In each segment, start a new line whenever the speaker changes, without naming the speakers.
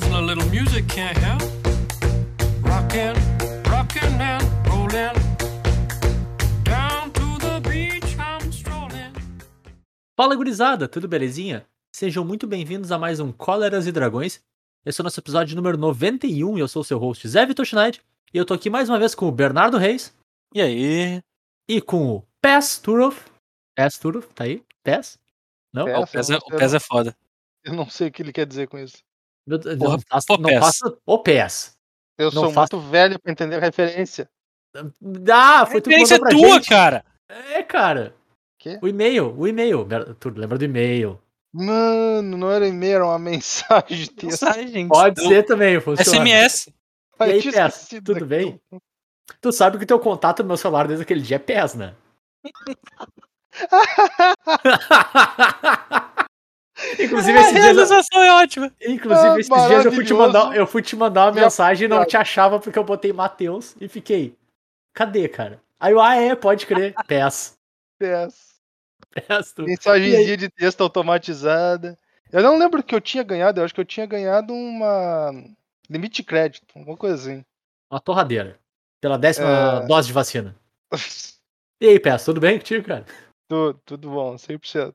A little music can't help. Rockin', rockin' and rollin'. Down to the beach I'm strolling.
Fala gurizada, tudo belezinha? Sejam muito bem-vindos a mais um Cóleras e Dragões. Esse é o nosso episódio número 91 e eu sou o seu host Zé Vitor Schneid. E eu tô aqui mais uma vez com o Bernardo Reis
E aí?
e com o Pes Turov. Pes Turov, tá aí? Pes? Não?
Pes.
o PES é, o PES é foda.
Eu não sei o que ele quer dizer com isso.
Meu
Porra,
não faça,
pô,
não faça o Pes.
Eu
Não
sou
faço-
muito velho pra entender a referência.
Ah, foi tu que
Referência
mandou pra
tua,
gente.
cara.
É, cara.
Quê?
O e-mail, o e-mail. Tu lembra do e-mail?
Mano, não era e-mail, era uma mensagem de.
Mensagem.
Pode ser também, funciona.
SMS.
E aí, Pes, tudo
daquilo.
bem? Tu sabe que o teu contato no meu celular desde aquele dia é PES, né? Inclusive,
a
esses dias, eu-
realização é ótima.
inclusive,
Ah,
esses dias eu fui te mandar, eu fui te mandar uma mensagem e não te achava porque eu botei Matheus e fiquei. Cadê, cara? Aí eu, ah, é, pode crer.
PS.
PES, tu.
Mensagenzinha de texto automatizada. Eu não lembro o que eu tinha ganhado, eu acho que eu tinha ganhado uma limite de crédito, alguma coisa assim.
Uma torradeira. Pela décima
É.
dose de vacina. E aí, PES, tudo bem contigo, cara?
tudo, tudo bom, 100%.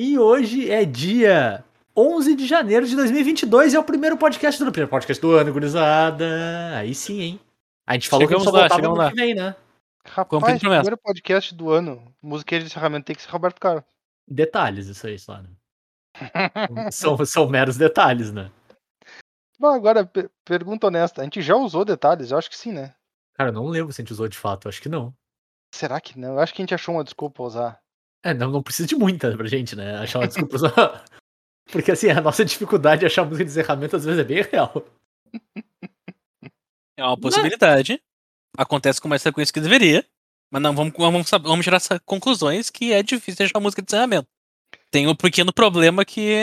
E hoje é dia 11 de janeiro de 2022 e é o primeiro podcast do ano. Primeiro podcast do ano, gurizada. Aí sim, hein? A gente falou
Chegamos
que só
lá,
voltava
chegamos
no
lá.
que vem, né?
Rapaz, primeiro podcast do ano. Musiqueira de encerramento tem que ser Roberto Carlos.
Detalhes, isso aí, só, né? São, são meros detalhes, né?
Bom, agora, pe- pergunta honesta. A gente já usou detalhes? Eu acho que sim, né?
Cara, eu não lembro se a gente usou de fato, acho que não.
Será que não? Eu acho que a gente achou uma desculpa pra usar.
É, não, não precisa de muita pra gente, né? Achar uma desculpa. usar. Porque assim, a nossa dificuldade de achar música de encerramento às vezes é bem real.
É uma possibilidade. Acontece com mais frequência que deveria. Mas não, vamos, vamos, vamos tirar essas conclusões que é difícil achar música de encerramento. Tem um pequeno problema que,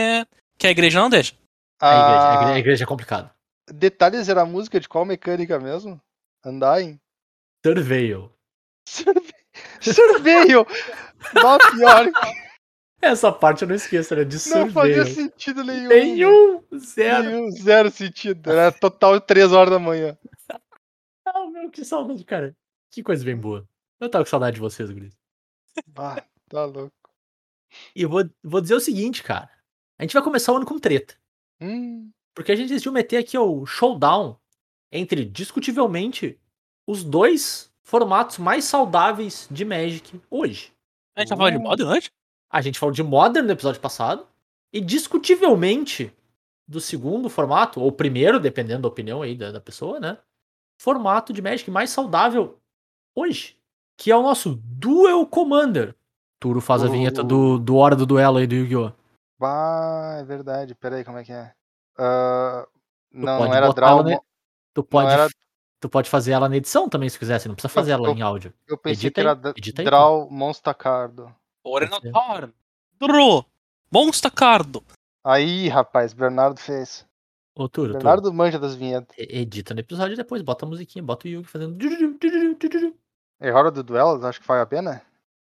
que a igreja não deixa.
A igreja, a
Ah,
igreja, a igreja é complicado.
Detalhes era a música de qual mecânica mesmo? Undying?
Surveil.
Surveio! Não, pior.
Essa parte eu não esqueço, né? De
Não fazia sentido nenhum.
Nenhum, zero.
Nenhum, zero sentido. Era total 3 horas da manhã.
Ah, meu, que saudade, cara. Que coisa bem boa. Eu tava com saudade de vocês, Gris.
Ah, tá louco.
E eu vou, vou dizer o seguinte, cara. A gente vai começar o ano com treta.
Hum,
Porque a gente decidiu meter aqui o showdown entre, discutivelmente, os dois formatos mais saudáveis de Magic hoje.
A gente tá falando de
Uh.
moda antes?
A gente falou de Modern no episódio passado. E discutivelmente, do segundo formato, ou primeiro, dependendo da opinião aí da, da pessoa, né? Formato de Magic mais saudável hoje. Que é o nosso Duel Commander. Turo faz a vinheta do, do Hora do Duelo aí do Yu-Gi-Oh!
bah, é verdade. Pera aí, como é que é? Ah, não, não era draw.
né? Tu pode,
era-
tu pode fazer ela na edição também, se quiser. Você não precisa fazer ela
eu-
em áudio.
Eu pensei
Edita
que era
aí, edita aí,
draw Monster Cardo.
Orenator. Dro. Monster Cardo.
Aí, rapaz, Bernardo fez.
Ô, Turo, Turo,
Bernardo manja das vinhetas.
edita no episódio e depois bota a musiquinha, bota o Yugi fazendo.
É hora do duelo? Acho que vale a pena?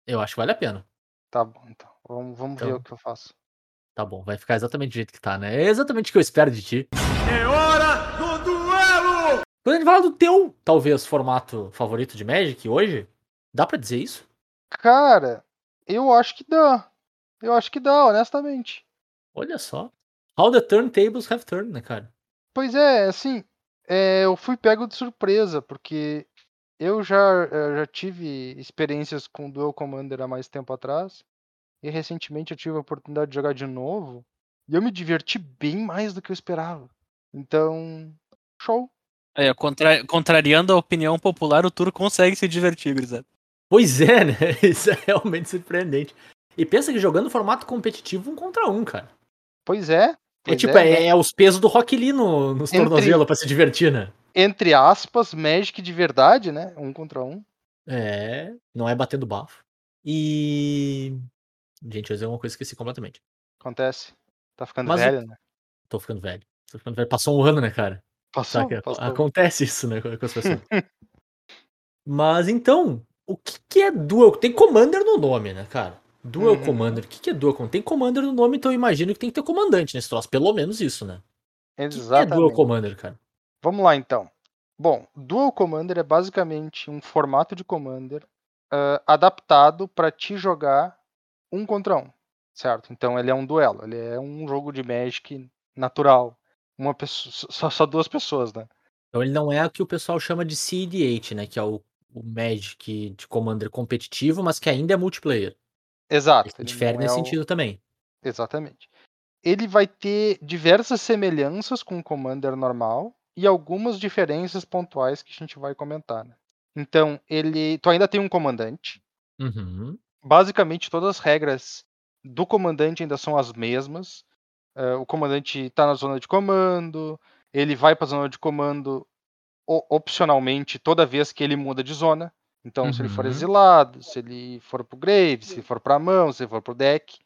Eu acho que vale a pena.
Tá bom, então. Vamos, vamos ver
Então.
o que eu faço.
Tá bom, vai ficar exatamente do jeito que tá, né? É exatamente o que eu espero de ti.
É hora do duelo!
Quando a gente fala do teu, talvez, formato favorito de Magic hoje, dá pra dizer isso?
Cara, eu acho que dá. Eu acho que dá, honestamente.
Olha só. How the turntables have turned, né, cara?
Pois é, assim, é, eu fui pego de surpresa, porque eu já, eh, já tive experiências com Duel Commander há mais tempo atrás, e recentemente eu tive a oportunidade de jogar de novo, e eu me diverti bem mais do que eu esperava. Então, show.
É, contra- contrariando a opinião popular, o Turo consegue se divertir, gurizada.
Pois é, né? Isso é realmente surpreendente. E pensa que jogando formato competitivo um contra um, cara.
Pois é.
É
pois
tipo, é,
né?
é os pesos do Rock Lee no, nos
Entre-
tornozelos pra se divertir, né?
Entre aspas, Magic de verdade, né? Um contra um.
É, não é batendo bafo. E. Gente, eu ia dizer uma coisa que esqueci completamente.
Acontece. Tá ficando
Mas o-
velho, né?
Tô ficando velho. Tô ficando velho. Passou um ano, né, cara?
Passou, passou.
Acontece isso, né, com as pessoas. Mas então, o que, que é Duel? Tem Commander no nome, né, cara? Duel
Uhum.
Commander. O que, que é Duel Commander? Tem Commander no nome, então eu imagino que tem que ter comandante nesse troço. Pelo menos isso, né? O que é
Exatamente.
Dual Commander, cara?
Vamos lá então. Bom, Dual Commander é basicamente um formato de Commander ah, adaptado para te jogar um contra um, certo? Então ele é um duelo, ele é um jogo de Magic natural. Uma pessoa, só, só duas pessoas, né?
Então ele não é o que o pessoal chama de CED8, né? Que é o, o Magic de Commander competitivo, mas que ainda é multiplayer.
Exato.
Ele
ele
difere
é
nesse
o-
sentido também.
Exatamente. Ele vai ter diversas semelhanças com o Commander normal e algumas diferenças pontuais que a gente vai comentar. Né? Então, ele, tu ainda tem um comandante.
Uhum.
Basicamente, todas as regras do comandante ainda são as mesmas. Eh, o comandante está na zona de comando, ele vai para a zona de comando opcionalmente toda vez que ele muda de zona. Então, se ele for
Uhum.
exilado, se ele for pro grave, se for pra mão, se ele for pro deck,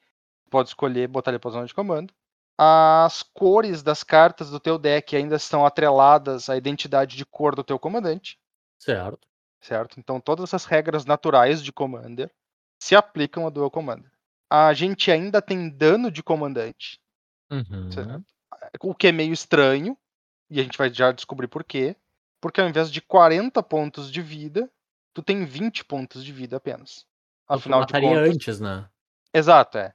pode escolher botar ele pra zona de comando. As cores das cartas do teu deck ainda estão atreladas à identidade de cor do teu comandante,
Certo.
certo? Então todas essas regras naturais de Commander se aplicam a Dual Commander. A gente ainda tem dano de comandante,
Uhum.
certo? o que é meio estranho, e a gente vai já descobrir por quê. Porque ao invés de 40 pontos de vida, tu tem 20 pontos de vida apenas.
Então tu
Afinal de
mataria
contas.
antes, né?
Exato, é.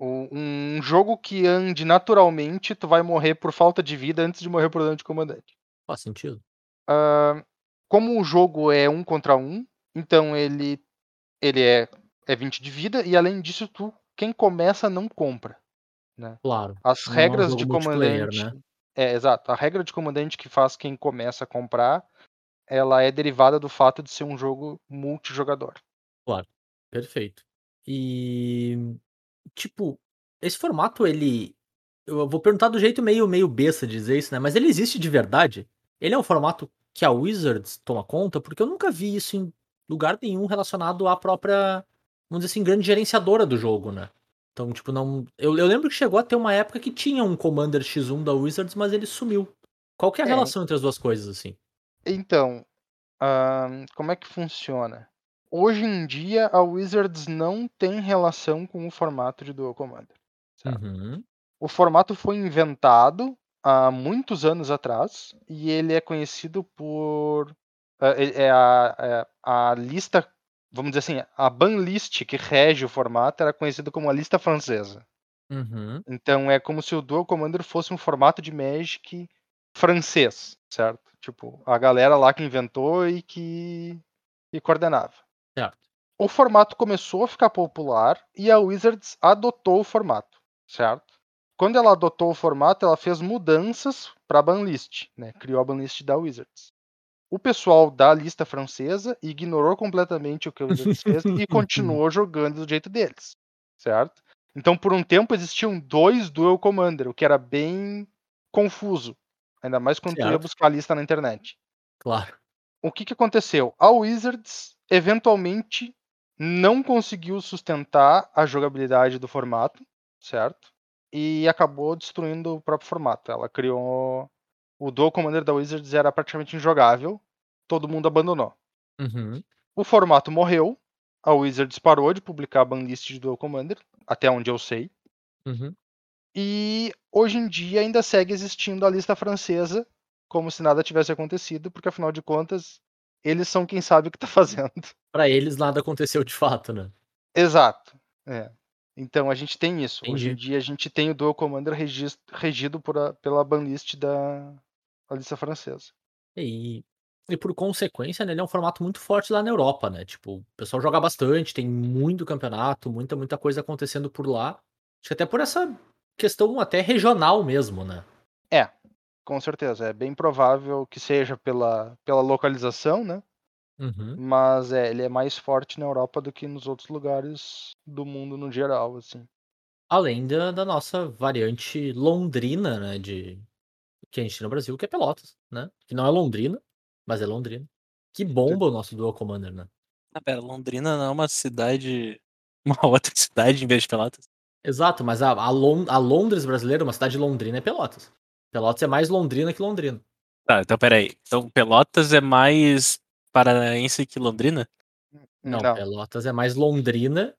Um jogo que ande naturalmente, tu vai morrer por falta de vida antes de morrer por dano de comandante.
Faz sentido.
Ah, como o jogo é um contra um, então ele, ele é, é 20 de vida, e além disso, tu, quem começa não compra.
Claro.
As
é
regras de comandante.
né?
É, exato. A regra de comandante que faz quem começa a comprar, ela é derivada do fato de ser um jogo multijogador.
Perfeito. E tipo, esse formato ele eu vou perguntar do jeito meio meio besta de dizer isso, né? Mas ele existe de verdade? Ele é um formato que a Wizards toma conta, porque eu nunca vi isso em lugar nenhum relacionado à própria, vamos dizer assim, grande gerenciadora do jogo, né? Então, tipo, não. Eu, eu lembro que chegou a ter uma época que tinha um Commander X1 da Wizards, mas ele sumiu. Qual que é a
É.
relação entre as duas coisas, assim?
Então, ahn, como é que funciona? Hoje em dia, a Wizards não tem relação com o formato de Dual Commander.
Uhum.
O formato foi inventado há muitos anos atrás e ele é conhecido por. É, é a, é a lista, vamos dizer assim, a ban list que rege o formato era conhecida como a lista francesa.
Uhum.
Então é como se o Dual Commander fosse um formato de Magic francês, certo? Tipo, a galera lá que inventou e que, que coordenava.
Certo.
O formato começou a ficar popular e a Wizards adotou o formato, certo? Quando ela adotou o formato, ela fez mudanças para a banlist, né? Criou a banlist da Wizards. O pessoal da lista francesa ignorou completamente o que a Wizards fez e continuou jogando do jeito deles, certo? Então, por um tempo existiam dois Dual Commander, o que era bem confuso, ainda mais quando tu ia
Certo.
buscar a lista na internet
Claro.
o que, que aconteceu? A Wizards eventualmente não conseguiu sustentar a jogabilidade do formato, certo? E acabou destruindo o próprio formato. Ela criou. O Dual Commander da Wizards era praticamente injogável, todo mundo abandonou.
Uhum.
O formato morreu, a Wizards parou de publicar a banlist de Dual Commander, até onde eu sei.
Uhum.
E hoje em dia ainda segue existindo a lista francesa, como se nada tivesse acontecido, porque afinal de contas, eles são quem sabe o que tá fazendo.
Pra eles nada aconteceu de fato, né?
Exato. É. Então a gente tem isso. Hoje em
Entendi.
dia a gente tem o Dual Commander regido por a- pela banlist da, da lista francesa.
E, e por consequência, né, ele é um formato muito forte lá na Europa, né? Tipo, o pessoal joga bastante, tem muito campeonato, muita, muita coisa acontecendo por lá. Acho que até por essa questão até regional mesmo, né?
Com certeza. É bem provável que seja pela, pela localização, né?
Uhum.
Mas é, ele é mais forte na Europa do que nos outros lugares do mundo no geral, assim.
Além da, da nossa variante londrina, né? De, que a gente tem no Brasil, que é Pelotas, né? Que não é Londrina, mas é Londrina. Que bomba o nosso Dual Commander, né?
Ah, pera, Londrina não é uma cidade. Uma outra cidade em vez de Pelotas.
Exato, mas a, a, Lon- a Londres brasileira, uma cidade londrina, é Pelotas. Pelotas é mais Londrina que Londrina.
Tá, então peraí. Então Pelotas é mais paranaense que Londrina?
Não, Pelotas é mais Londrina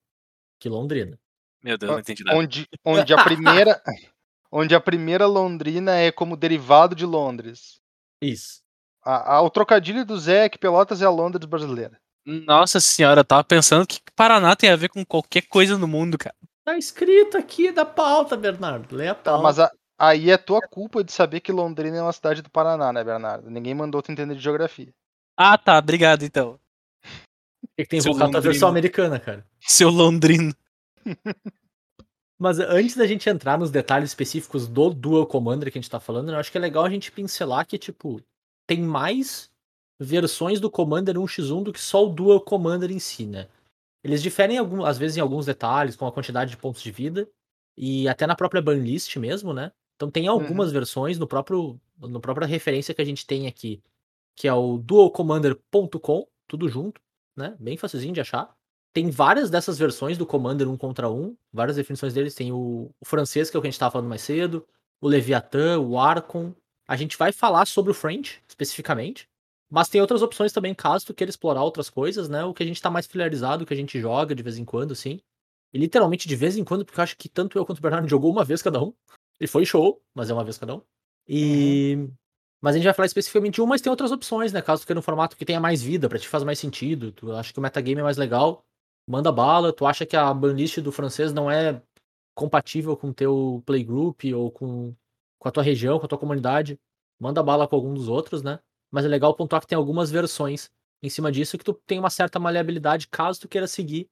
que Londrina.
Meu Deus, não entendi nada.
Onde, onde a primeira onde a primeira Londrina é como derivado de Londres.
Isso.
A- a- o trocadilho do Zé é que Pelotas é a Londres brasileira.
Nossa senhora, eu tava pensando que Paraná tem a ver com qualquer coisa no mundo, cara.
Tá escrito aqui da pauta, Bernardo. Lê a
Tá,
pauta.
mas a- aí é tua culpa de saber que Londrina é uma cidade do Paraná, né, Bernardo? Ninguém mandou tu entender de geografia.
Ah, tá, obrigado então.
Tem que ter
Seu
invocado a versão americana, cara.
Seu Londrino.
Mas antes da gente entrar nos detalhes específicos do Dual Commander que a gente tá falando, eu acho que é legal a gente pincelar que, tipo, tem mais versões do Commander 1x1 do que só o Dual Commander em si, né? Eles diferem, algum- às vezes, em alguns detalhes, com a quantidade de pontos de vida, e até na própria banlist mesmo, né? Então tem algumas versões no próprio, na própria referência que a gente tem aqui, que é o dualcommander.com, tudo junto, né? Bem facilzinho de achar. Tem várias dessas versões do Commander 1 contra 1, várias definições deles. Tem o, o francês, que é o que a gente estava falando mais cedo, o Leviathan, o Archon. A gente vai falar sobre o French, especificamente. Mas tem outras opções também, caso tu queira explorar outras coisas, né? O que a gente tá mais familiarizado, o que a gente joga de vez em quando, assim. E literalmente de vez em quando, porque eu acho que tanto eu quanto o Bernardo jogou uma vez cada um. E foi show, mas é uma vez cada um. E. Mas a gente vai falar especificamente de um, mas tem outras opções, né? Caso tu queira um formato que tenha mais vida, pra te faz mais sentido. Tu acha que o metagame é mais legal, manda bala. Tu acha que a banlist do francês não é compatível com o teu playgroup ou com, com a tua região, com a tua comunidade, manda bala com algum dos outros, né? Mas é legal pontuar que tem algumas versões em cima disso que tu tem uma certa maleabilidade caso tu queira seguir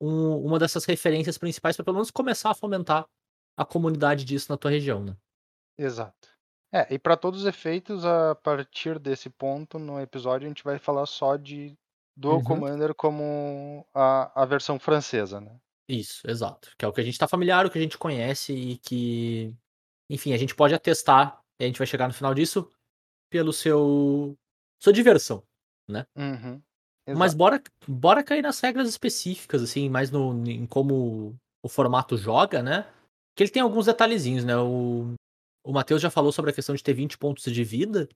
um- uma dessas referências principais para pelo menos começar a fomentar a comunidade disso na tua região, né?
Exato. É, e para todos os efeitos, a partir desse ponto no episódio, a gente vai falar só de Dual
Uhum.
Commander como a, a versão francesa, né?
Isso, exato. Que é o que a gente tá familiar, o que a gente conhece e que, enfim, a gente pode atestar, e a gente vai chegar no final disso, pelo seu sua diversão.
Uhum.
Mas bora, bora cair nas regras específicas, assim, mais no, em como o formato joga, né? Que ele tem alguns detalhezinhos, né? O, o Matheus já falou sobre a questão de ter 20 pontos de vida,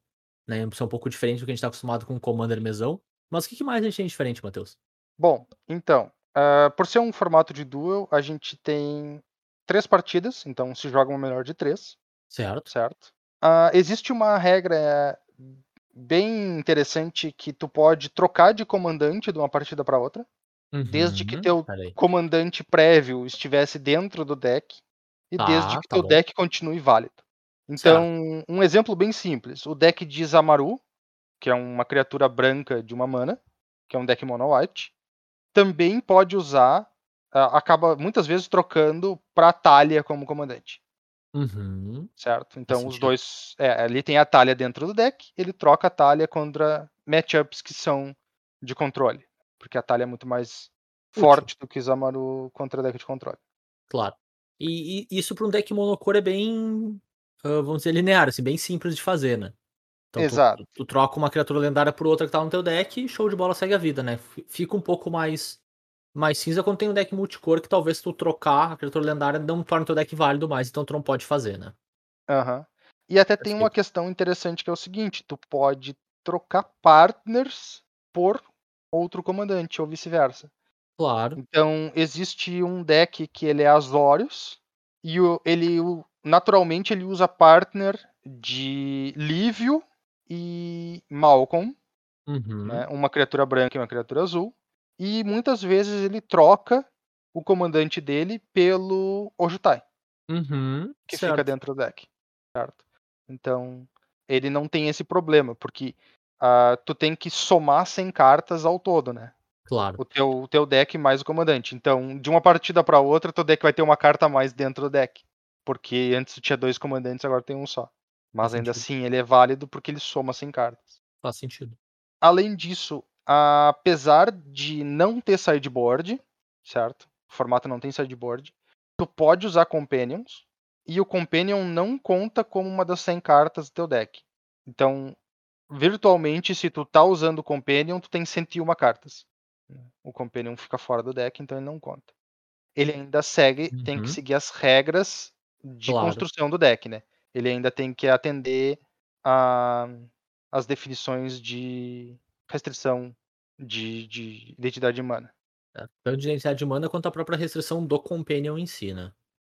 né? Isso é um pouco diferente do que a gente tá acostumado com o Commander mesão. Mas o que, mais a gente tem diferente, Matheus?
Bom, então, ah, por ser um formato de duel, a gente tem três partidas, então se joga uma melhor de três,
Certo?
certo? Ah, existe uma regra bem interessante que tu pode trocar de comandante de uma partida para outra, Desde que
Uhum,
teu comandante prévio estivesse dentro do deck e
Tá,
desde que
tá
teu
bom.
deck continue válido. Então, um exemplo bem simples: o deck de Zamaru, que é uma criatura branca de uma mana, que é um deck mono white, também pode usar, ah, acaba muitas vezes trocando para Talia como comandante,
Uhum.
certo? Então, os
sentido.
dois, é, ali tem a Talia dentro do deck, ele troca a Talia contra matchups que são de controle, porque a Talia é muito mais
Útil.
forte do que Zamaru contra deck de controle.
Claro. E, e isso para um deck monocor é bem, ah, vamos dizer, linear, assim, bem simples de fazer, né? Então,
Exato.
Tu, tu troca uma criatura lendária por outra que tá no teu deck e show de bola segue a vida, né? Fica um pouco mais mais cinza quando tem um deck multicor que talvez tu trocar a criatura lendária não torne teu deck válido mais, então tu não pode fazer, né?
Aham. E até tem uma questão interessante que é o seguinte: tu pode trocar partners por outro comandante, ou vice-versa.
Claro.
Então, existe um deck que ele é Azorius, e o- ele o- naturalmente ele usa partner de Lívio e Malcolm,
Uhum.
né? uma criatura branca e uma criatura azul. E muitas vezes ele troca o comandante dele pelo Ojutai.
Uhum.
que
certo.
fica dentro do deck, certo? Então, ele não tem esse problema, porque ah, tu tem que somar 100 cartas ao todo, né?
Claro.
O teu, o teu deck mais o comandante. Então, de uma partida para outra, teu deck vai ter uma carta a mais dentro do deck. Porque antes tu tinha dois comandantes, agora tem um só. Mas
Faz
ainda
sentido.
assim, ele é válido porque ele soma 100 cartas.
Faz sentido.
Além disso, apesar de não ter sideboard, certo? O formato não tem sideboard, tu pode usar companions e o companion não conta como uma das 100 cartas do teu deck. Então, virtualmente, se tu tá usando o companion, tu tem 101 cartas. O companion fica fora do deck, então ele não conta. Ele ainda segue, tem que
Uhum.
seguir as regras de
Claro.
construção do deck, né? Ele ainda tem que atender a, as definições de restrição de, de identidade de mana.
É, Tanto de identidade de mana quanto a própria restrição do Companion em si, né?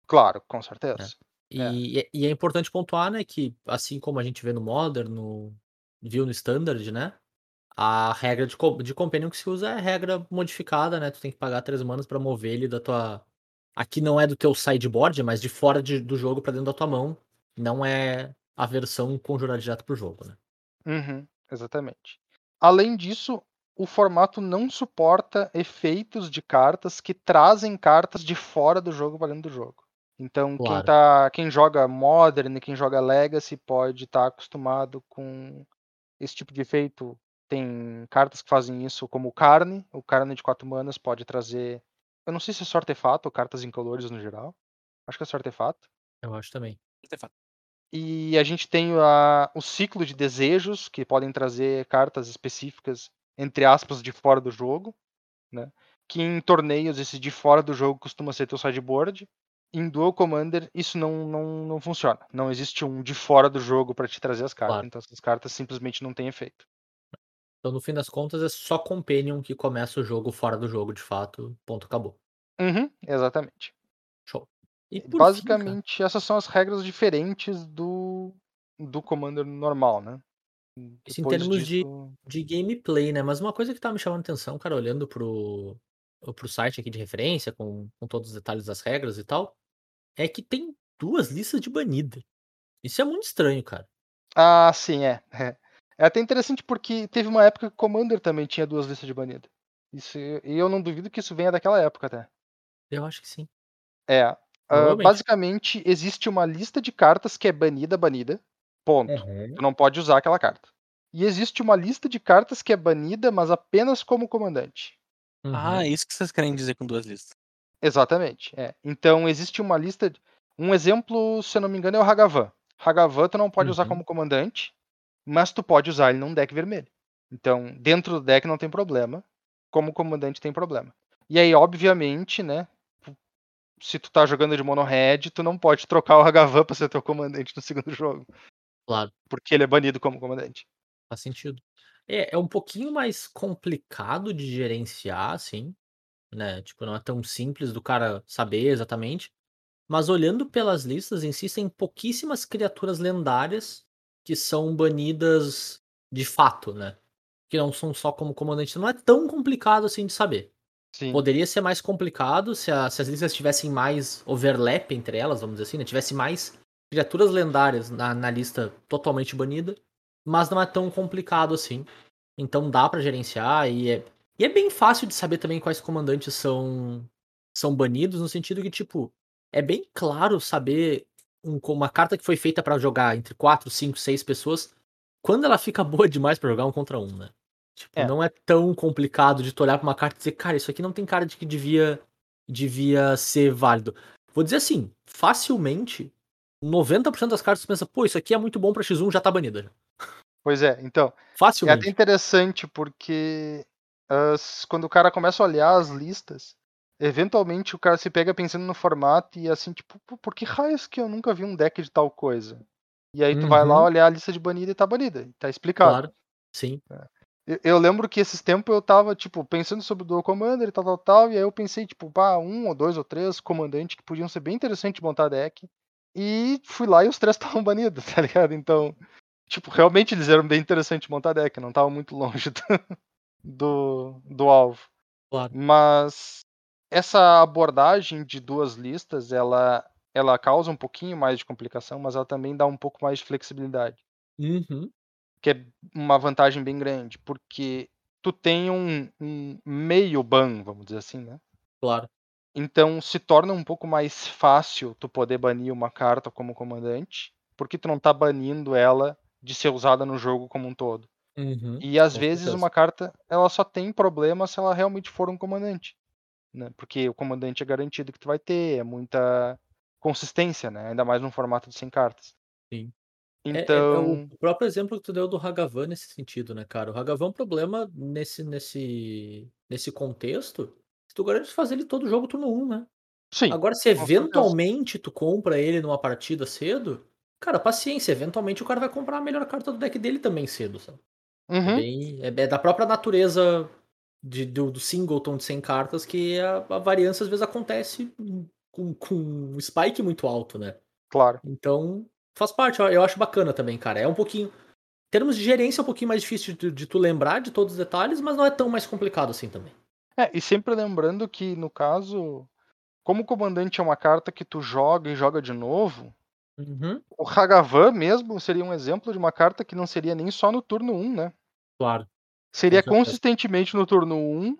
Claro, com certeza.
E é. e é importante pontuar, né, que assim como a gente vê no Modern, no viu no Standard, né, a regra de de Companion que se usa é regra modificada, né, tu tem que pagar 3 manas pra mover ele da tua aqui não é do teu sideboard, mas de fora de do jogo pra dentro da tua mão, não é a versão conjurada direto pro jogo, né.
Uhum, exatamente. Além disso, o formato não suporta efeitos de cartas que trazem cartas de fora do jogo valendo do jogo. Então, quem,
Claro.
tá, quem joga Modern e quem joga Legacy pode estar acostumado com esse tipo de efeito. Tem cartas que fazem isso, como o Carne. O Carne de 4 manas pode trazer. Eu não sei se é só artefato ou cartas incolores no geral. Acho que é só artefato.
Eu acho também.
E a gente tem a- o ciclo de desejos, que podem trazer cartas específicas, entre aspas, de fora do jogo. Né? Que em torneios, esse de fora do jogo costuma ser teu sideboard. Em Dual Commander, isso não, não, não funciona. Não existe um de fora do jogo para te trazer as cartas.
Claro.
Então essas cartas simplesmente não têm efeito.
Então, no fim das contas, é só Companion que começa o jogo fora do jogo, de fato. Ponto, acabou.
Uhum, exatamente.
E por fim,
Basicamente, essas são as regras diferentes do, do Commander normal, né?
Isso em termos de-
disso-
de gameplay, né? Mas uma coisa que tá me chamando a atenção, cara, olhando pro, pro site aqui de referência, com, com todos os detalhes das regras e tal, é que tem duas listas de banida. Isso é muito estranho, cara.
Ah, sim, é. É É até interessante porque teve uma época que o Commander também tinha duas listas de banida. Isso, e eu não duvido que isso venha daquela época até.
Eu acho que sim.
É.
Provavelmente.
basicamente, existe uma lista de cartas que é banida, banida. Ponto. Tu não pode usar aquela carta. E existe uma lista de cartas que é banida, mas apenas como comandante.
Uhum.
Ah, é isso que vocês querem dizer com duas listas.
Exatamente. É. Então existe uma lista. de- Um exemplo, se eu não me engano, é o Hagavan. Hagavan tu não pode usar
Uhum.
como comandante, mas tu pode usar ele num deck vermelho. Então, dentro do deck não tem problema. Como comandante tem problema. E aí, obviamente, né? Se tu tá jogando de mono red, tu não pode trocar o Hagavan pra ser teu comandante no segundo jogo.
Claro.
Porque ele é banido como comandante.
Faz sentido. É, é um pouquinho mais complicado de gerenciar, assim, né? Tipo, não é tão simples do cara saber exatamente. Mas olhando pelas listas em si, tem pouquíssimas criaturas lendárias que são banidas de fato, né? Que não são só como comandante. Não é tão complicado assim de saber.
Sim.
Poderia ser mais complicado se, a- se as listas tivessem mais overlap entre elas, vamos dizer assim, né? Tivesse mais criaturas lendárias na, na lista totalmente banida, mas não é tão complicado assim. Então dá pra gerenciar e é, e é bem fácil de saber também quais comandantes são são banidos, no sentido que, tipo, é bem claro saber um- uma carta que foi feita pra jogar entre 4, 5, 6 pessoas, quando ela fica boa demais pra jogar um contra um, né? Tipo,
É.
não é tão complicado de tu olhar pra uma carta e dizer, cara, isso aqui não tem cara de que devia, devia ser válido. Vou dizer assim, facilmente, 90% das cartas tu pensa, pô, isso aqui é muito bom pra X1, já tá banida.
Pois é, então. É até
Facilmente.
interessante porque as- quando o cara começa a olhar as listas, eventualmente o cara se pega pensando no formato e assim, tipo, "Pô, por que raios que eu nunca vi um deck de tal coisa? E aí tu vai lá
Uhum.
olhar a lista de banida e tá banida, tá explicado.
Claro. Sim.
Eu, eu lembro que esses tempos eu tava, tipo, pensando sobre o Dual Commander e tal, tal, tal, e aí eu pensei, tipo, pá, um ou dois ou três comandantes que podiam ser bem interessantes de montar deck, e fui lá e os três estavam banidos, tá ligado? Então, tipo, realmente eles eram bem interessantes de montar deck, não estavam muito longe do, do, do alvo.
Claro.
Mas essa abordagem de duas listas, ela, ela causa um pouquinho mais de complicação, mas ela também dá um pouco mais de flexibilidade
Uhum.
Que é uma vantagem bem grande, porque tu tem um, um meio ban, vamos dizer assim, né?
Claro.
Então se torna um pouco mais fácil tu poder banir uma carta como comandante, porque tu não tá banindo ela de ser usada no jogo como um todo.
Uhum.
E às vezes
certeza.
uma carta ela só tem problema se ela realmente for um comandante, né? Porque o comandante é garantido que tu vai ter, é muita consistência, né? Ainda mais num formato de 100 cartas.
Sim. É- é-
Então,
É, o próprio exemplo que tu deu do Hagavan nesse sentido, né, cara? O Hagavan é um problema nesse, nesse, nesse contexto. Se tu garante fazer ele todo jogo turno 1, né?
sim,
Agora, se eventualmente tu compra ele numa partida cedo, cara, paciência. Eventualmente o cara vai comprar a melhor carta do deck dele também cedo, sabe? É,
Uhum.
bem, é, é da própria natureza de, do, do singleton de 100 cartas que a, a variância às vezes acontece com, com um spike muito alto, né?
Claro.
Então, faz parte, eu- acho bacana também, cara. É um pouquinho. Em termos de gerência, é um pouquinho mais difícil de, tu- de tu lembrar de todos os detalhes, mas não é tão mais complicado assim também.
É, e sempre lembrando que, no caso, como o comandante é uma carta que tu joga e joga de novo,
Uhum,
o Hagavan mesmo seria um exemplo de uma carta que não seria nem só no turno 1, né?
claro.
Seria consistentemente no turno 1,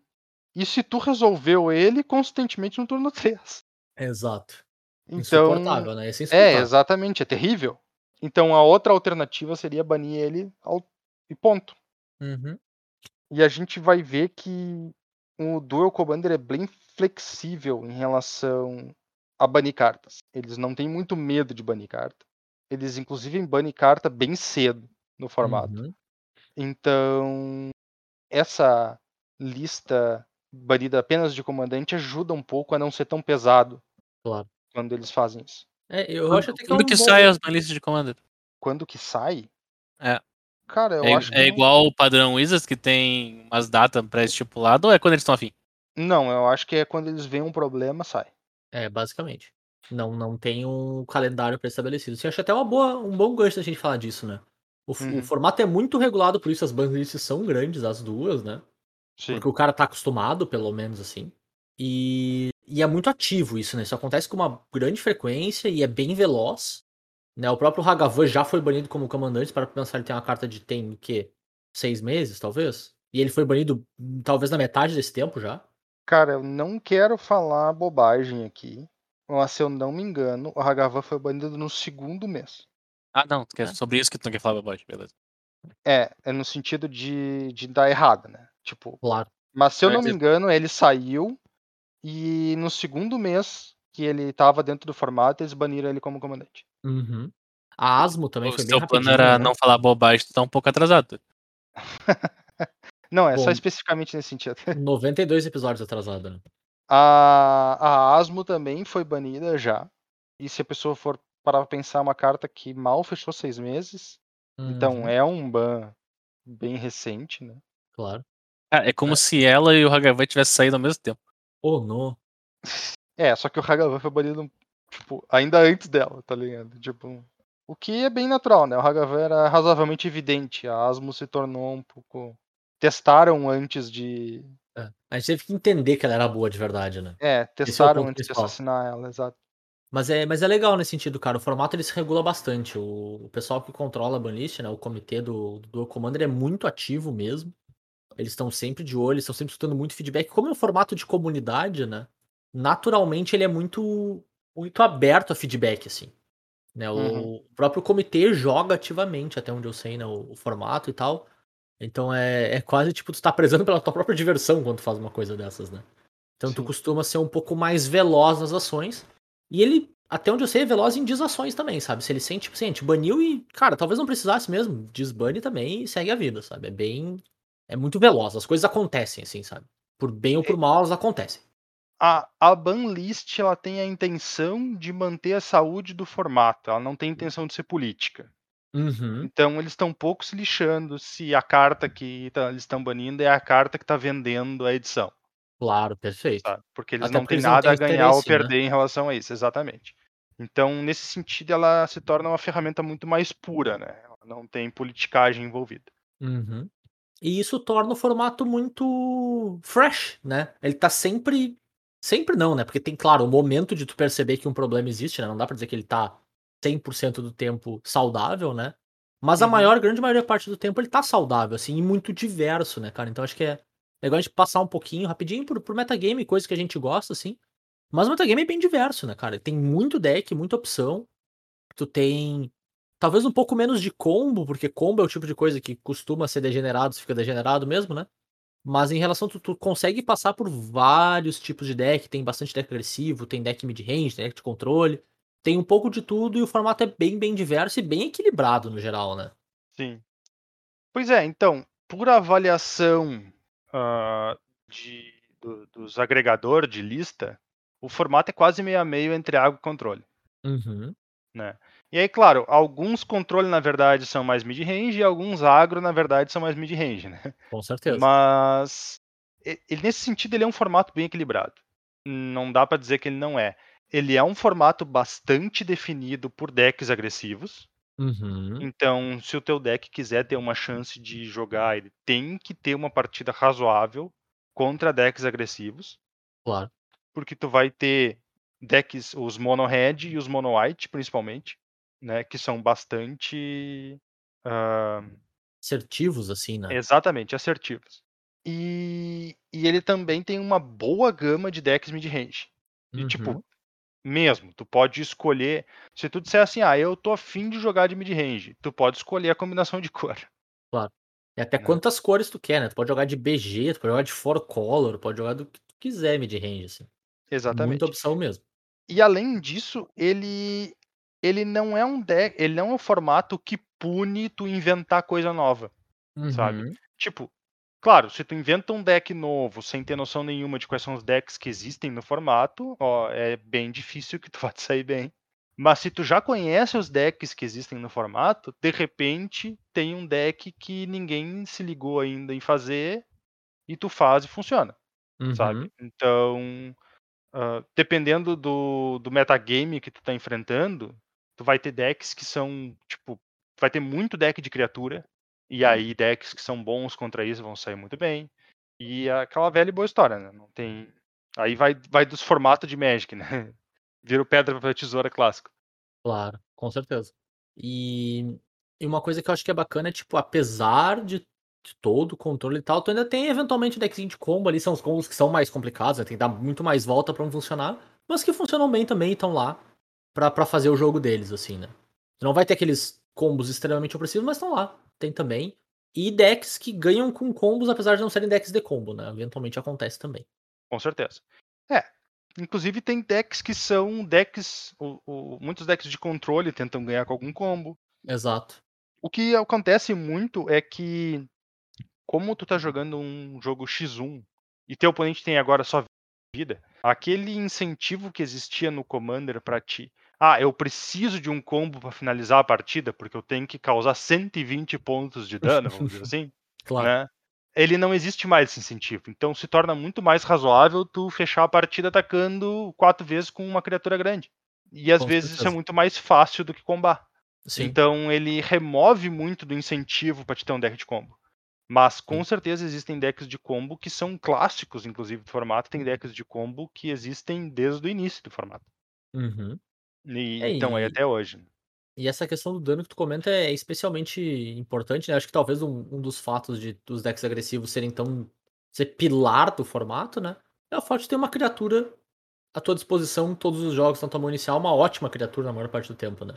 e se tu resolveu ele, consistentemente no turno 3.
Exato.
Então,
Insuportável, né? É
É, exatamente, é terrível. Então a outra alternativa seria banir ele ao... e ponto.
Uhum,
E a gente vai ver que o Duel Commander é bem flexível em relação a banir cartas. Eles não têm muito medo de banir carta. Eles inclusive banem carta bem cedo no formato.
uhum.
Então essa lista banida apenas de comandante ajuda um pouco a não ser tão pesado
Claro.
Quando eles fazem isso.
É, eu
Quando,
acho até que é um
quando que
bom-
sai as banlistas de Commander?
Quando que sai?
É.
Cara, eu
É,
acho que
é
não-
igual o padrão Wizards, que tem umas datas pré-estipuladas, ou é quando eles estão afim?
Não, eu acho que é quando eles veem um problema, sai.
É, basicamente. Não, não tem um calendário pré-estabelecido. Você acha até uma boa, um bom gancho da gente falar disso, né? O, o
Uhum.
formato é muito regulado, por isso as banlists são grandes, as duas, né?
Sim.
Porque o cara tá acostumado, pelo menos assim. E, e é muito ativo isso, né? Isso acontece com uma grande frequência e é bem veloz. Né? O próprio Hagavan já foi banido como comandante, para pensar, ele tem uma carta de tem o quê? Seis meses, talvez? E ele foi banido hum, talvez na metade desse tempo já.
Cara, eu não quero falar bobagem aqui, mas se eu não me engano, o Hagavan foi banido no segundo mês.
Ah, não,
É.
sobre isso que tu não quer falar, bobagem, beleza.
É, é no sentido de, de dar errado, né? Tipo,
Claro.
mas se eu não me engano, ele saiu e no segundo mês que ele tava dentro do formato, eles baniram ele como comandante.
Uhum. A Asmo também
O
foi bem
seu plano era
né?
não falar bobagem, tu tá um pouco atrasado.
Não, é só
Bom.
especificamente nesse sentido.
92 episódios atrasado, né?
A, a Asmo também foi banida já. E se a pessoa for parar pra pensar, é uma carta que mal fechou seis meses. Então
Uhum,
é um ban bem recente, né?
Claro.
Cara, é como
É.
se ela e o Hagavan tivessem saído ao mesmo tempo.
Oh, no.
É, só que o Hagavan foi banido, tipo, ainda antes dela, tá ligado? Tipo, o que é bem natural, né? O Hagavan era razoavelmente evidente. A Asmo se tornou um pouco. Testaram antes de.
É. A gente teve que entender que ela era boa de verdade, né?
É, testaram
ponto
antes de assassinar ela, exato.
Mas é, mas é legal nesse sentido, cara. O formato ele se regula bastante. O, o pessoal que controla a banlist, né? O comitê do, do Commander é muito ativo mesmo. Eles estão sempre de olho, estão sempre escutando muito feedback. Como é um formato de comunidade, né? Naturalmente ele é muito, muito aberto a feedback, assim. Né? O,
Uhum.
próprio comitê joga ativamente, até onde eu sei, né? O, o formato e tal. Então é, é quase tipo, tu tá prezando pela tua própria diversão quando tu faz uma coisa dessas, né? Então tu
Sim.
costuma ser um pouco mais veloz nas ações. E ele, até onde eu sei, é veloz em desações também, sabe? Se ele sente, tipo assim, a gente baniu e, cara, talvez não precisasse mesmo, desbane também e segue a vida, sabe? É bem. É muito veloz, as coisas acontecem, assim, sabe? Por bem ou por mal, elas acontecem.
A, a banlist ela tem a intenção de manter a saúde do formato, ela não tem intenção de ser política.
Uhum.
Então eles estão pouco se lixando se a carta que tá- eles estão banindo é a carta que está vendendo a edição,
Claro, perfeito.
sabe? Porque eles
Até
não têm
eles não
nada a ganhar ou
né?
perder em relação a isso, exatamente. Então, nesse sentido, ela se torna uma ferramenta muito mais pura, né? Ela não tem politicagem envolvida.
Uhum. E isso torna o formato muito fresh, né? Ele tá sempre. Sempre não, né? Porque tem, claro, o momento de tu perceber que um problema existe, né? Não dá pra dizer que ele tá 100% do tempo saudável, né? Mas a
Uhum.
maior, grande maioria parte do tempo ele tá saudável, assim, e muito diverso, né, cara? Então acho que é legal a gente passar um pouquinho, rapidinho, por, por metagame, coisas que a gente gosta, assim. Mas o metagame é bem diverso, né, cara? Tem muito deck, muita opção. Tu tem talvez um pouco menos de combo, porque combo é o tipo de coisa que costuma ser degenerado, se fica degenerado mesmo, né? Mas em relação, tu, tu consegue passar por vários tipos de deck. Tem bastante deck agressivo, tem deck mid-range, tem deck de controle. Tem um pouco de tudo e o formato é bem, bem diverso e bem equilibrado no geral, né?
Sim. Pois é, então, por avaliação ah, de, do- dos agregadores de lista, o formato é quase meio a meio entre água e controle.
Uhum.
E aí, claro, alguns controle na verdade são mais mid-range e alguns agro na verdade são mais mid-range, né?
Com certeza.
Mas ele, nesse sentido ele é um formato bem equilibrado. Não dá pra dizer que ele não é. ele é um formato bastante definido por decks agressivos.
Uhum.
Então, se o teu deck quiser ter uma chance de jogar, ele tem que ter uma partida razoável contra decks agressivos,
Claro.
porque tu vai ter decks, os mono red e os mono white, principalmente, né, que são bastante ah,
Assertivos, assim, né?
exatamente assertivos. E, e ele também tem uma boa gama de decks mid-range. E
Uhum.
tipo, mesmo, tu pode escolher. Se tu disser assim, ah, eu tô afim de jogar de mid-range, tu pode escolher a combinação de cor.
E até
né?
quantas cores tu quer, né? Tu pode jogar de BG, tu pode jogar de four color, pode jogar do que tu quiser mid-range, assim.
Exatamente.
Muita opção mesmo.
E além disso, ele ele não é um deck, ele não é um formato que pune tu inventar coisa nova, sabe?
Uhum.
Tipo, claro, se tu inventa um deck novo sem ter noção nenhuma de quais são os decks que existem no formato, ó, é bem difícil que tu vá te sair bem. Mas se tu já conhece os decks que existem no formato, de repente tem um deck que ninguém se ligou ainda em fazer e tu faz e funciona, sabe?
Uhum.
Então, ah, dependendo do, do metagame que tu tá enfrentando, tu vai ter decks que são, tipo, vai ter muito deck de criatura, e aí decks que são bons contra isso vão sair muito bem. E é aquela velha e boa história, né? Não tem. Aí vai, vai dos formatos de Magic, né? Vira o pedra, papel, tesoura clássico.
Claro, com certeza. E, e uma coisa que eu acho que é bacana é, tipo, apesar de, todo o controle e tal, tu ainda tem eventualmente deckzinho de combo ali, são os combos que são mais complicados, né? Tem que dar muito mais volta pra um funcionar, mas que funcionam bem também e estão lá pra, pra fazer o jogo deles, assim, né? Não vai ter aqueles combos extremamente opressivos, mas estão lá. Tem também. E decks que ganham com combos, apesar de não serem decks de combo, né? Eventualmente acontece também.
Com certeza. É. Inclusive tem decks que são decks. O, o- muitos decks de controle tentam ganhar com algum combo.
Exato.
O que acontece muito é que, como tu tá jogando um jogo X1 e teu oponente tem agora só vida, aquele incentivo que existia no Commander pra ti. Ah, eu preciso de um combo pra finalizar a partida, porque eu tenho que causar 120 pontos de dano, vamos dizer assim,
Claro.
né? Ele não existe mais esse incentivo. Então se torna muito mais razoável tu fechar a partida atacando quatro vezes com uma criatura grande. E às
Com
vezes isso é
certeza.
muito mais fácil do que combar.
Sim.
Então ele remove muito do incentivo para te ter um deck de combo. Mas com
Sim.
certeza existem decks de combo que são clássicos, inclusive, do formato. Tem decks de combo que existem desde o início do formato.
Uhum.
E
É,
então aí
e-
até hoje.
E essa questão do dano que tu comenta é especialmente importante, né? Acho que talvez um, um dos fatos de dos decks agressivos serem tão. ser pilar do formato, né? É o fato de ter uma criatura à tua disposição em todos os jogos, na tua mão inicial, uma ótima criatura na maior parte do tempo, né?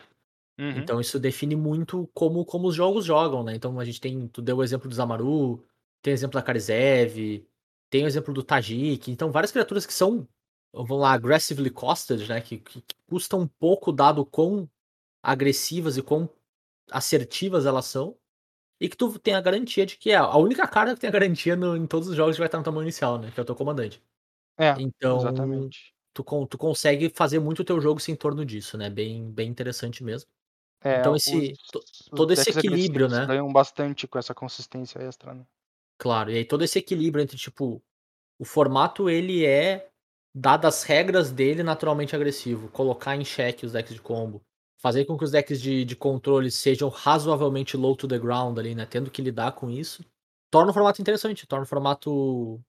Uhum.
Então isso define muito como, como os jogos jogam, né? Então a gente tem. Tu deu o exemplo do Zamaru, tem o exemplo da Karizev, tem o exemplo do Tajik. Então várias criaturas que são, vamos lá, aggressively costed, né? Que, que, que custam pouco dado quão agressivas e quão assertivas elas são. E que tu tem a garantia de que é a única carta que tem a garantia no- em todos os jogos que vai estar no tamanho inicial, né? Que é o teu comandante.
É,
Então,
exatamente.
tu, tu consegue fazer muito o teu jogo ser em torno disso, né? Bem, bem interessante mesmo.
É,
então esse-
os-
to-
os
todo esse equilíbrio, né?
Ganham bastante com essa consistência extra, né?
Claro, e aí todo esse equilíbrio entre, tipo, o formato ele é, dadas as regras dele, naturalmente agressivo. Colocar em xeque os decks de combo. Fazer com que os decks de, de controle sejam razoavelmente low to the ground ali, né? Tendo que lidar com isso. Torna o formato interessante, torna o formato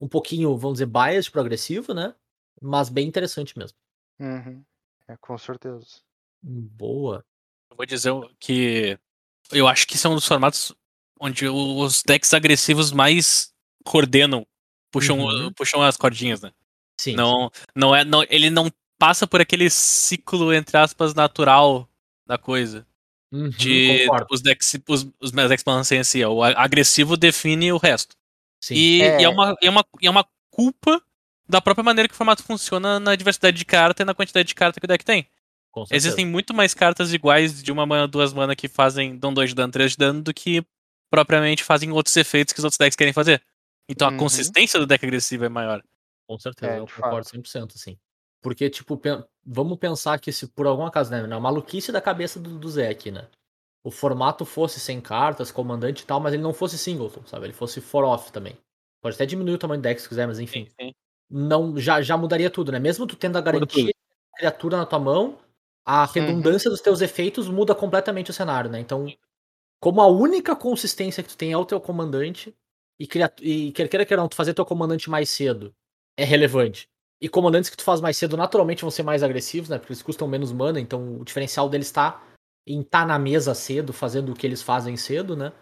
um pouquinho, vamos dizer, biased pro agressivo, né? Mas bem interessante mesmo.
Uhum. É, com certeza.
Boa.
Eu vou dizer que eu acho que são um dos formatos onde os decks agressivos mais coordenam, puxam,
Uhum.
puxam as cordinhas, né?
Sim.
Não, não é, não, ele não passa por aquele ciclo entre aspas natural da coisa.
Uhum,
De
concordo.
os decks, os, os meus decks balanceiam assim, ó, o agressivo define o resto.
Sim.
E
É.
e é, uma, é, uma, é uma culpa da própria maneira que o formato funciona na diversidade de carta e na quantidade de carta que o deck tem. Existem muito mais cartas iguais de uma mana, duas mana que fazem, dão dois de dano, três de dano, do que propriamente fazem outros efeitos que os outros decks querem fazer. Então
Uhum.
a consistência do deck agressivo é maior.
Com certeza,
É,
eu concordo
fato.
100%, assim. Porque, tipo, pen- vamos pensar que se por algum acaso, né, na maluquice da cabeça do, do Zé aqui, né, o formato fosse sem cartas, comandante e tal, mas ele não fosse singleton, sabe? Ele fosse for off também. Pode até diminuir o tamanho do deck se quiser, mas enfim. não já, já mudaria tudo, né? Mesmo tu tendo a garantia de criatura na tua mão, a redundância dos teus efeitos muda completamente o cenário, né? Então, como a única consistência que tu tem é o teu comandante, e, e quer queira que não, tu fazer teu comandante mais cedo é relevante. E comandantes que tu faz mais cedo naturalmente vão ser mais agressivos, né? Porque eles custam menos mana, então o diferencial deles tá em estar na mesa cedo, fazendo o que eles fazem cedo, né?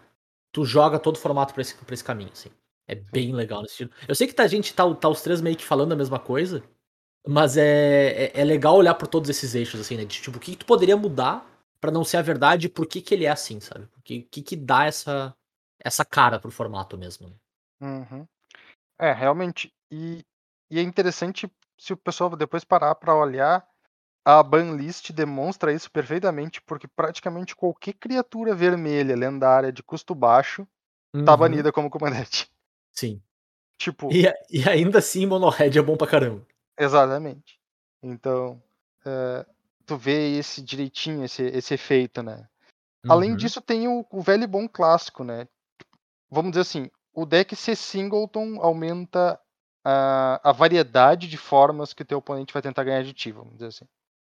Tu joga todo o formato pra esse, pra esse caminho, assim. É bem legal nesse sentido. Eu sei que tá, a gente tá, tá os três meio que falando a mesma coisa, mas é, é, é legal olhar por todos esses eixos, assim, né? De, tipo, o que, que tu poderia mudar pra não ser a verdade e por que, que ele é assim, sabe? O que, que, que dá essa, essa cara pro formato mesmo. né?
Uhum. É, realmente. E, e é interessante se o pessoal depois parar para olhar, a banlist demonstra isso perfeitamente, porque praticamente qualquer criatura vermelha lendária de custo baixo tá
Uhum.
banida como comandante.
Sim.
Tipo,
E, e ainda assim, Monohead é bom pra caramba.
exatamente. Então, é, tu vê esse direitinho, esse, esse efeito, né? Além
Uhum.
disso, tem o, o velho e bom clássico, né? Vamos dizer assim, o deck ser singleton aumenta a, a variedade de formas que teu oponente vai tentar ganhar de ti, vamos dizer assim.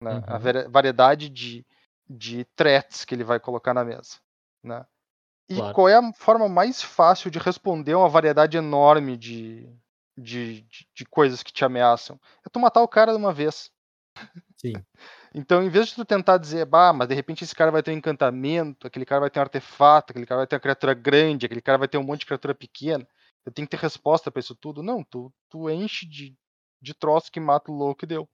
né? A
Uhum.
vari- variedade de, de threats que ele vai colocar na mesa. Né? E
Claro.
qual é a forma mais fácil de responder a uma variedade enorme de, de, de, de coisas que te ameaçam? É tu matar o cara de uma vez.
Sim.
Então, em vez de tu tentar dizer, bah, mas de repente esse cara vai ter um encantamento, aquele cara vai ter um artefato, aquele cara vai ter uma criatura grande, aquele cara vai ter um monte de criatura pequena, eu tenho que ter resposta pra isso tudo. Não, tu, tu enche de, de troço que mata o louco e deu.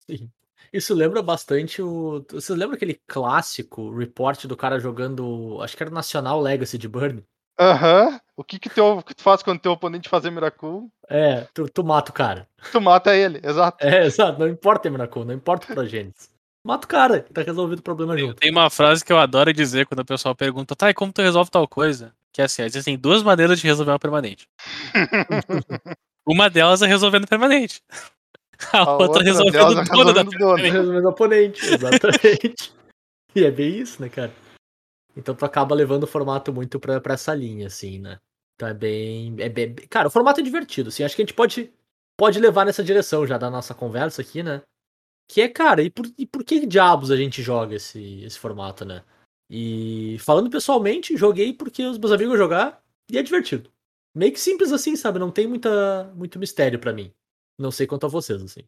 Sim. Isso lembra bastante o. Você lembra aquele clássico report do cara jogando. Acho que era o Nacional Legacy de Burn?
Aham. O que que, teu, que tu faz quando teu oponente fazer Miracle?
É, tu, tu mata o cara.
Tu mata ele, exato.
É, exato. Não importa o Miracle, não importa o Progênitos. Mata o cara, tá resolvido o problema junto.
Tem uma frase que eu adoro dizer quando o pessoal pergunta, tá, e como tu resolve tal coisa? Que é assim, existem duas maneiras de resolver uma permanente. Uma delas é resolvendo permanente. A,
A
outra,
outra
resolvendo
é
o dono da permanente.
Resolvendo o oponente, exatamente. e é bem isso, né, cara? Então tu acaba levando o formato muito pra, pra essa linha, assim, né? Então é bem, é bem. Cara, o formato é divertido, assim. Acho que a gente pode, pode levar nessa direção já da nossa conversa aqui, né? Que é, cara, e por, e por que diabos a gente joga esse, esse formato, né? E falando pessoalmente, joguei porque os meus amigos jogar e é divertido. Meio que simples assim, sabe? Não tem muita, muito mistério pra mim. Não sei quanto a vocês, assim.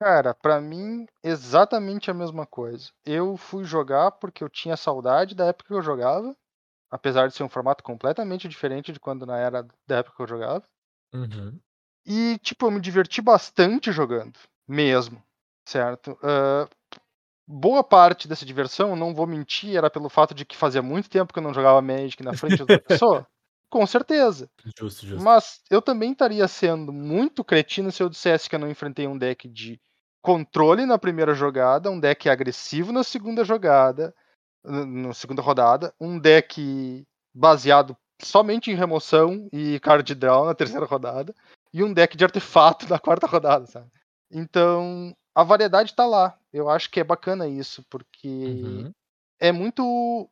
Cara, pra mim, exatamente a mesma coisa. Eu fui jogar porque eu tinha saudade da época que eu jogava, apesar de ser um formato completamente diferente de quando na era da época que eu jogava.
Uhum.
E, tipo, eu me diverti bastante jogando, mesmo, certo? Ah, boa parte dessa diversão, não vou mentir, era pelo fato de que fazia muito tempo que eu não jogava Magic na frente de outra pessoa. Com certeza.
Justo, justo.
Mas eu também estaria sendo muito cretino se eu dissesse que eu não enfrentei um deck de controle na primeira jogada, um deck agressivo na segunda jogada, na segunda rodada, um deck baseado somente em remoção e card draw na terceira rodada, e um deck de artefato na quarta rodada, sabe? Então, a variedade tá lá. Eu acho que é bacana isso, porque
Uhum.
é muito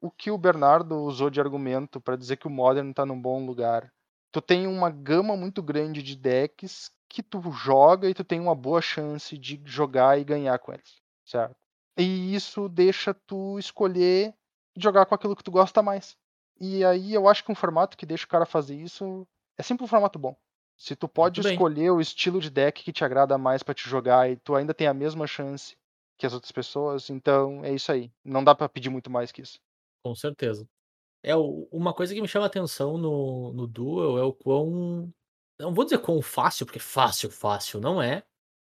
o que o Bernardo usou de argumento para dizer que o Modern tá num bom lugar. Tu tem uma gama muito grande de decks que tu joga e tu tem uma boa chance de jogar e ganhar com eles, certo? E isso deixa tu escolher jogar com aquilo que tu gosta mais. E aí eu acho que um formato que deixa o cara fazer isso é sempre um formato bom. Se tu pode
Muito bem.
escolher o estilo de deck que te agrada mais para te jogar e tu ainda tem a mesma chance que as outras pessoas, então é isso aí. Não dá para pedir muito mais que isso.
Com certeza. É, uma coisa que me chama a atenção no, no Duel é o quão. Não vou dizer quão fácil, porque fácil, fácil não é.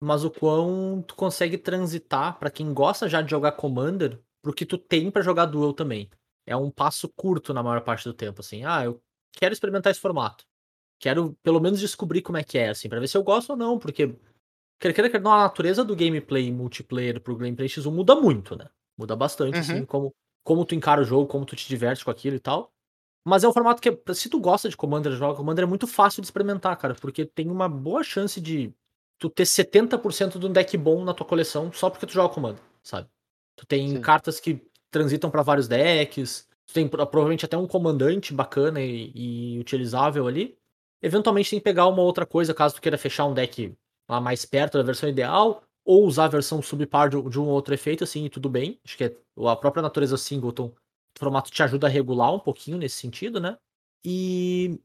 Mas o quão tu consegue transitar pra quem gosta já de jogar Commander pro que tu tem pra jogar Duel também. É um passo curto na maior parte do tempo, assim. Ah, eu quero experimentar esse formato. Quero pelo menos descobrir como é que é, assim, pra ver se eu gosto ou não, porque. Quer queira, quer não, a natureza do gameplay multiplayer pro gameplay X1 muda muito, né? Muda bastante,
Uhum.
assim, como como tu encara o jogo, como tu te diverte com aquilo e tal. Mas é um formato que, se tu gosta de Commander, joga Commander, é muito fácil de experimentar, cara, porque tem uma boa chance de tu ter 70% de um deck bom na tua coleção só porque tu joga Commander, sabe? Tu tem
Sim.
cartas que transitam pra vários decks, tu tem pro- provavelmente até um comandante bacana e, e utilizável ali. Eventualmente tem que pegar uma outra coisa, caso tu queira fechar um deck lá mais perto da versão ideal, ou usar a versão subpar de, de um ou outro efeito, assim, e tudo bem. Acho que é, a própria natureza singleton, o formato te ajuda a regular um pouquinho nesse sentido, né? E,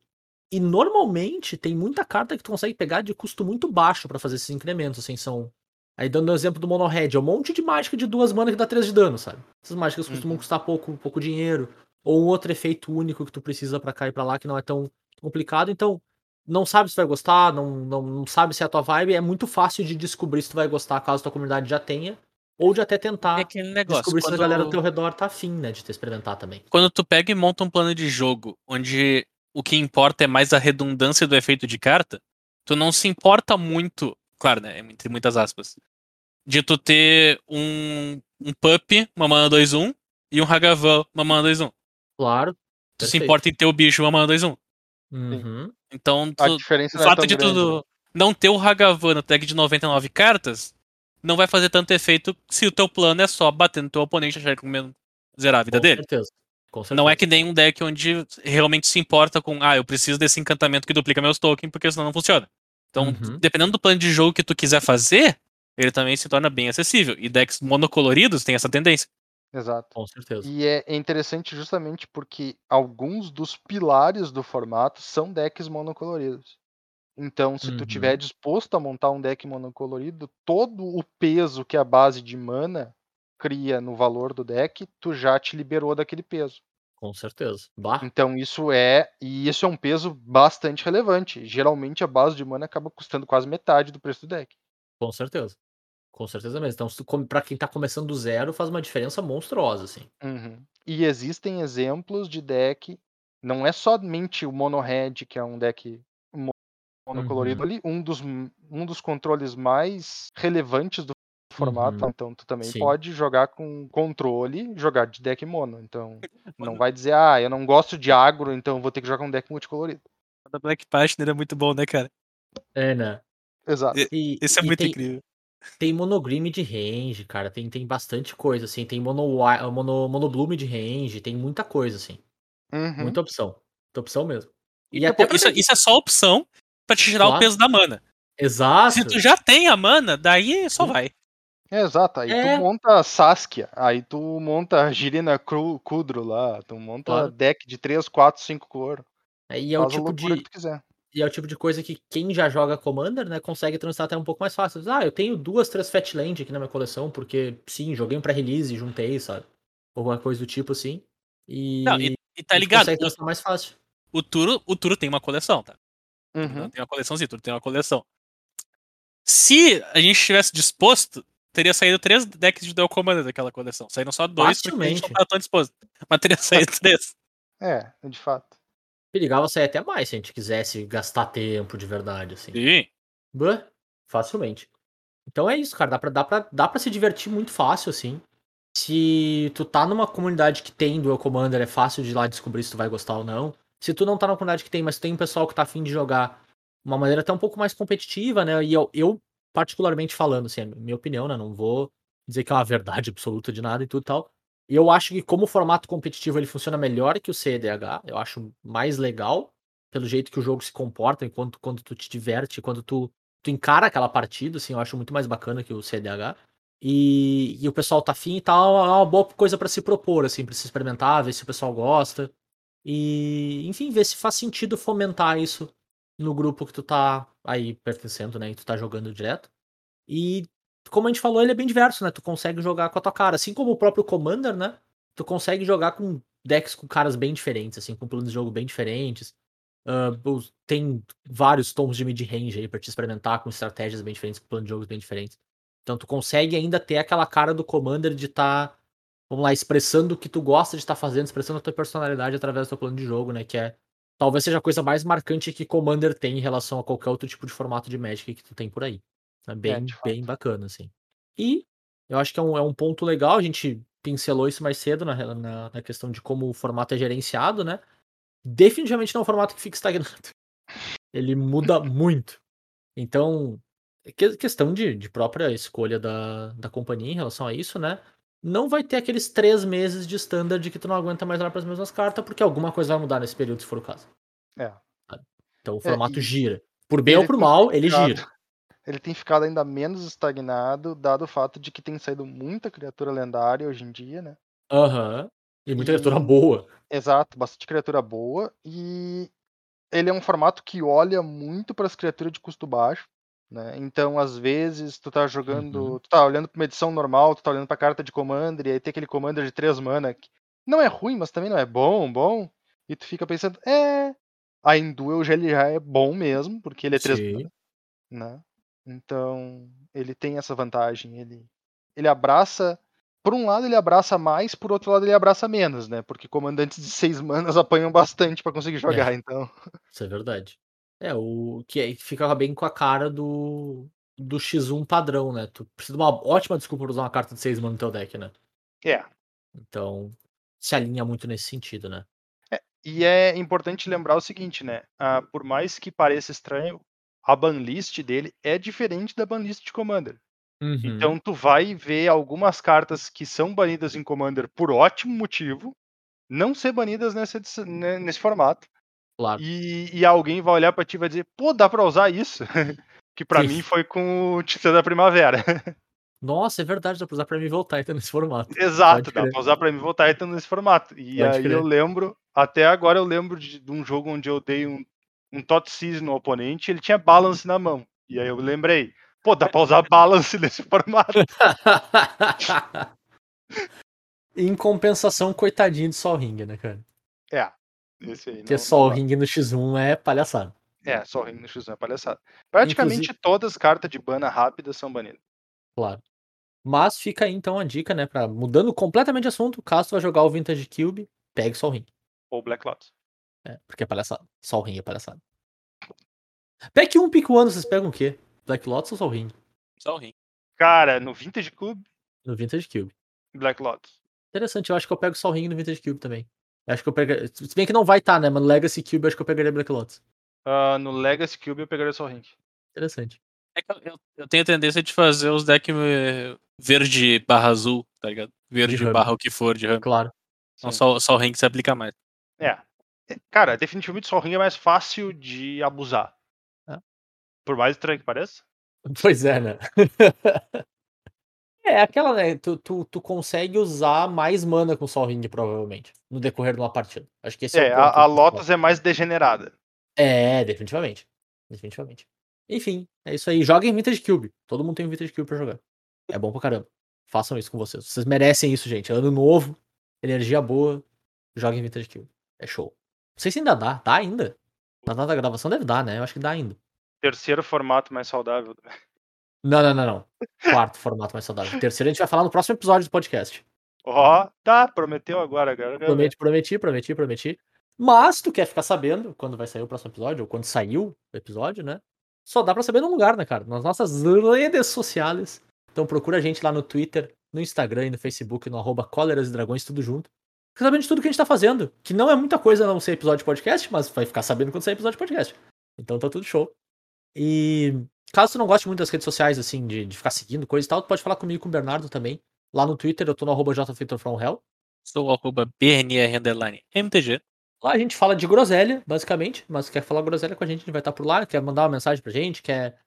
e normalmente tem muita carta que tu consegue pegar de custo muito baixo para fazer esses incrementos, assim, são. Aí dando o exemplo do Mono Red, é um monte de mágica de duas manas que dá 3 de dano, sabe? Essas mágicas costumam
Uhum.
custar pouco, pouco dinheiro. Ou um outro efeito único que tu precisa para cá e pra lá, que não é tão complicado. Então, não sabe se vai gostar, não, não, não sabe se é a tua vibe, é muito fácil de descobrir se tu vai gostar caso tua comunidade já tenha. Ou de até tentar
É aquele negócio.
descobrir se a
Quando,
galera ao teu redor tá afim, né? De te experimentar também.
quando tu pega e monta um plano de jogo onde o que importa é mais a redundância do efeito de carta, tu não se importa muito, claro, né? Entre muitas aspas, de tu ter um, um Pup, uma mana 2-1, e um Hagavan, uma mana 2-1.
Claro.
Tu se
perfeito.
importa em ter o bicho, uma mana 2-1.
Uhum.
Então,
A
tu,
diferença
o
é
fato
tão
de
grande,
tu
né?
não ter o Hagavan no deck de 99 cartas não vai fazer tanto efeito se o teu plano é só bater no teu oponente e achar que menos zerar a vida
Com
dele.
certeza. Com certeza.
Não é que nem um deck onde realmente se importa com, ah, eu preciso desse encantamento que duplica meus tokens, porque senão não funciona. Então,
Uhum.
dependendo do plano de jogo que tu quiser fazer, ele também se torna bem acessível. E decks monocoloridos têm essa tendência.
Exato.
Com certeza.
E é interessante justamente porque alguns dos pilares do formato são decks monocoloridos. Então, se tu
Uhum.
tiver disposto a montar um deck monocolorido, todo o peso que a base de mana cria no valor do deck, tu já te liberou daquele peso.
Com certeza. Bah.
Então isso é, e isso é um peso bastante relevante. Geralmente a base de mana acaba custando quase metade do preço do deck.
Com certeza. Com certeza mesmo. Então, pra quem tá começando do zero, faz uma diferença monstruosa, assim.
Uhum. E existem exemplos de deck, não é somente o Mono Red, que é um deck mo- monocolorido
Uhum.
ali, um dos, um dos controles mais relevantes do formato.
Uhum.
Então tu também
Sim.
pode jogar com controle, jogar de deck mono. Então não vai dizer, ah, eu não gosto de agro, então vou ter que jogar um deck multicolorido.
O da Black Partner é muito bom, né, cara?
É, né?
Exato.
E,
Esse é
e
muito
tem,
incrível.
Tem monogrime de range, cara. Tem, tem bastante coisa, assim. Tem mono, mono, monobloom de range. Tem muita coisa, assim.
Uhum.
Muita opção. Muita opção mesmo. E,
E,
até
pô, isso, isso é só opção pra te tirar o
Claro.
peso da mana.
Exato.
Se tu já tem a mana, daí só
Sim.
vai.
É, exato. Aí
É.
tu monta Saskia, aí tu monta Girina Cru- Kudro lá, tu monta
Claro.
deck de 3, 4, 5 cor.
É, E é o tipo de. E é o tipo de coisa que quem já joga Commander, né, consegue transitar até um pouco mais fácil. Ah, eu tenho duas, três Fatland aqui na minha coleção, porque, sim, joguei um pré-release e juntei, sabe? Alguma coisa do tipo assim. E,
Não, e, e tá ligado?
consegue
O,
transitar mais fácil.
o Turo, o Turo tem uma coleção, tá?
Uhum.
Tem uma coleçãozinha, o Turo tem uma coleção. Se a gente estivesse disposto, teria saído três decks de Duel Commander daquela coleção. Saíram só dois porque a gente não tava tão disposto. Mas teria saído três.
É, de fato.
Perigava sair até mais se a gente quisesse gastar tempo de verdade, assim.
Sim.
Bah, facilmente. Então é isso, cara. Dá pra, dá, pra, dá pra se divertir muito fácil, assim. Se tu tá numa comunidade que tem Duel Commander, é fácil de ir lá descobrir se tu vai gostar ou não. Se tu não tá numa comunidade que tem, mas tem um pessoal que tá afim de jogar de uma maneira até um pouco mais competitiva, né? E eu, eu particularmente falando, assim, é a minha opinião, né? Não vou dizer que é uma verdade absoluta de nada e tudo e tal. Eu acho que como formato competitivo ele funciona melhor que o CEDH. Eu acho mais legal pelo jeito que o jogo se comporta enquanto quando tu te diverte, quando tu, tu encara aquela partida, assim, eu acho muito mais bacana que o CDH. E, e o pessoal tá afim e tal, é uma boa coisa pra se propor, assim, pra se experimentar, ver se o pessoal gosta. E, enfim, ver se faz sentido fomentar isso no grupo que tu tá aí pertencendo, né? E tu tá jogando direto. E, como a gente falou, ele é bem diverso, né? Tu consegue jogar com a tua cara. Assim como o próprio Commander, né? Tu consegue jogar com decks com caras bem diferentes, assim, com planos de jogo bem diferentes. Os- tem vários tons de mid-range aí pra te experimentar com estratégias bem diferentes, com planos de jogos bem diferentes. Então tu consegue ainda ter aquela cara do Commander de estar, vamos lá, expressando o que tu gosta de estar fazendo, expressando a tua personalidade através do teu plano de jogo, né? Que é talvez seja a coisa mais marcante que Commander tem em relação a qualquer outro tipo de formato de Magic que tu tem por aí. É bem,
de
bem bacana, assim. E eu acho que é um, é um ponto legal, a gente pincelou isso mais cedo na, na, na questão de como o formato é gerenciado, né? Definitivamente não é um formato que fica estagnado. Ele muda muito. Então, é que- questão de, de própria escolha da, da companhia em relação a isso, né? Não vai ter aqueles três meses de standard que tu não aguenta mais olhar para as mesmas cartas, porque alguma coisa vai mudar nesse período, se for o caso.
É.
Então o formato
e-
gira. Por bem ou
ele
por mal, ele gira.
Ele tem ficado ainda menos estagnado, dado o fato de que tem saído muita criatura lendária hoje em dia, né?
Aham. E muita
E-
criatura boa.
Exato, bastante criatura boa. E ele é um formato que olha muito para as criaturas de custo baixo. Né? Então, às vezes, tu tá jogando.
Uhum.
Tu tá olhando pra uma edição normal, tu tá olhando pra carta de Commander, e aí tem aquele Commander de 3 mana que não é ruim, mas também não é bom, bom. E tu fica pensando, é. A Induel já, ele já é bom mesmo, porque ele é 3
Sim.
mana. Né? Então, ele tem essa vantagem. Ele, ele abraça. Por um lado, ele abraça mais, por outro lado, ele abraça menos, né? Porque comandantes de 6 manas apanham bastante pra conseguir jogar, então.
Isso é verdade. É, o que aí fica bem com a cara do, do X1 padrão, né? Tu precisa de uma ótima desculpa pra usar uma carta de 6 mana no teu deck, né?
É.
Então, se alinha muito nesse sentido, né?
E é importante lembrar o seguinte, né? ah, por mais que pareça estranho, a banlist dele é diferente da banlist de Commander.
Uhum.
Então tu vai ver algumas cartas que são banidas em Commander por ótimo motivo, não ser banidas nessa né, nesse formato.
claro.
E, e alguém vai olhar pra ti e vai dizer, pô, dá pra usar isso? que pra
Sim.
mim foi com o Titã da Primavera.
Nossa, é verdade, dá pra usar pra mim voltar então nesse formato.
Exato, dá pra usar pra me voltar então nesse formato. E
Pode
aí
crer.
eu lembro, até agora eu lembro de, de um jogo onde eu dei um, um Tot Seize no oponente ele tinha balance na mão. E aí eu lembrei, pô, dá pra usar balance nesse formato.
em compensação, coitadinho de Sol Ring, né, cara?
É, esse aí.
Ter
não-
Sol
não.
Ring no X1 é palhaçada.
É, só ring no X1 é palhaçada. Praticamente todas as cartas de bana rápida são banidas.
Claro. Mas fica aí então a dica, né? Pra, mudando completamente de assunto, caso tu vai jogar o Vintage Cube, pegue Sol Ring.
Ou Black Lotus.
É, porque é palhaçada. Sol Ring é palhaçada. Pack 1, pico 1, vocês pegam o quê? Black Lotus ou Sol Ring?
Só o rim.
Cara, no Vintage Cube,
No Vintage Cube.
Black Lotus.
Interessante, eu acho que eu pego Sol Ring no Vintage Cube também. Eu acho que eu pegaria. Se bem que não vai estar, né? Mas no Legacy Cube eu acho que eu pegaria Black Lotus.
Ah, no Legacy Cube eu pegaria só ring.
Interessante.
É que eu, eu- tenho a tendência de fazer os decks eh, verde barra azul, tá ligado? Verde
De
barra o que for de RAM.
Claro.
Então
Sim.
só, só o ring se aplica mais.
É. Cara, definitivamente só ring é mais fácil de abusar.
É.
Por mais estranho que pareça.
Pois é, né? é, aquela, né? Tu, tu, tu consegue usar mais mana com Sol Ring, provavelmente, no decorrer de uma partida. Acho que esse é,
É,
o
a, a. Lotus é mais degenerada.
É, definitivamente. Definitivamente. Enfim, é isso aí. Joguem Vintage Cube. Todo mundo tem um Vintage Cube pra jogar. É bom pra caramba. Façam isso com vocês. Vocês merecem isso, gente. Ano novo, energia boa. Joguem Vintage Cube. É show. Não sei se ainda dá. Dá ainda? Na data da gravação deve dar, né? Eu acho que dá ainda.
Terceiro formato mais saudável.
Não, não, não, não. Quarto formato mais saudável. Terceiro a gente vai falar no próximo episódio do podcast.
Ó, tá, prometeu agora. ver.
Prometi, prometi, prometi, prometi. Mas tu quer ficar sabendo quando vai sair o próximo episódio, ou quando saiu o episódio, né? Só dá pra saber num lugar, né, cara? Nas nossas redes sociais. Então procura a gente lá no Twitter, no Instagram e no Facebook, no arroba Cóleras e Dragões, tudo junto. De tudo que a gente tá fazendo. Que não é muita coisa não ser episódio de podcast, mas vai ficar sabendo quando sair episódio de podcast. Então tá tudo show. E caso tu não goste muito das redes sociais, assim, de, de ficar seguindo coisa e tal, tu pode falar comigo e com o Bernardo também. Lá no Twitter eu tô no arroba jfromhell.
Sou arroba MTG.
Lá a gente fala de groselha, basicamente, mas quer falar groselha com a gente, a gente vai estar por lá, quer mandar uma mensagem pra gente, quer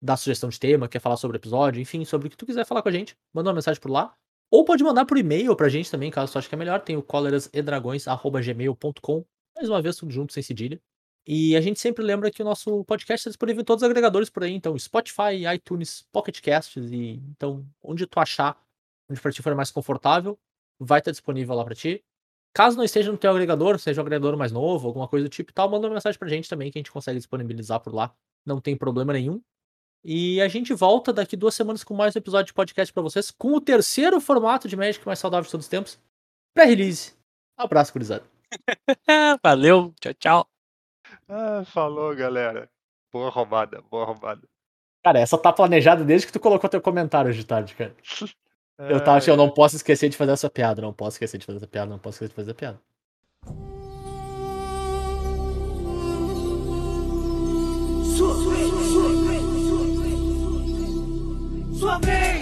dar sugestão de tema, quer falar sobre episódio, enfim, sobre o que tu quiser falar com a gente, manda uma mensagem por lá. Ou pode mandar por e-mail pra gente também, caso tu ache que é melhor, tem o colerasedragões.gmail.com Mais uma vez, tudo junto, sem cedilha. E a gente sempre lembra que o nosso podcast está disponível em todos os agregadores por aí, então Spotify, iTunes, Pocket Casts, e então onde tu achar, onde pra ti for mais confortável, vai estar disponível lá pra ti. Caso não esteja no teu agregador, seja um agregador mais novo, alguma coisa do tipo e tal, manda uma mensagem pra gente também que a gente consegue disponibilizar por lá. Não tem problema nenhum. E a gente volta daqui duas semanas com mais um episódio de podcast pra vocês, com o terceiro formato de Magic mais saudável de todos os tempos. Pré-release. Abraço, gurizada.
Valeu, tchau, tchau.
Ah, falou, galera. Boa roubada, boa roubada.
Cara, essa tá planejada desde que tu colocou teu comentário hoje de tarde, cara. Eu tava achando, eu não posso esquecer de fazer essa piada, não posso esquecer de fazer essa piada, não posso esquecer de fazer essa piada.
Sua vez!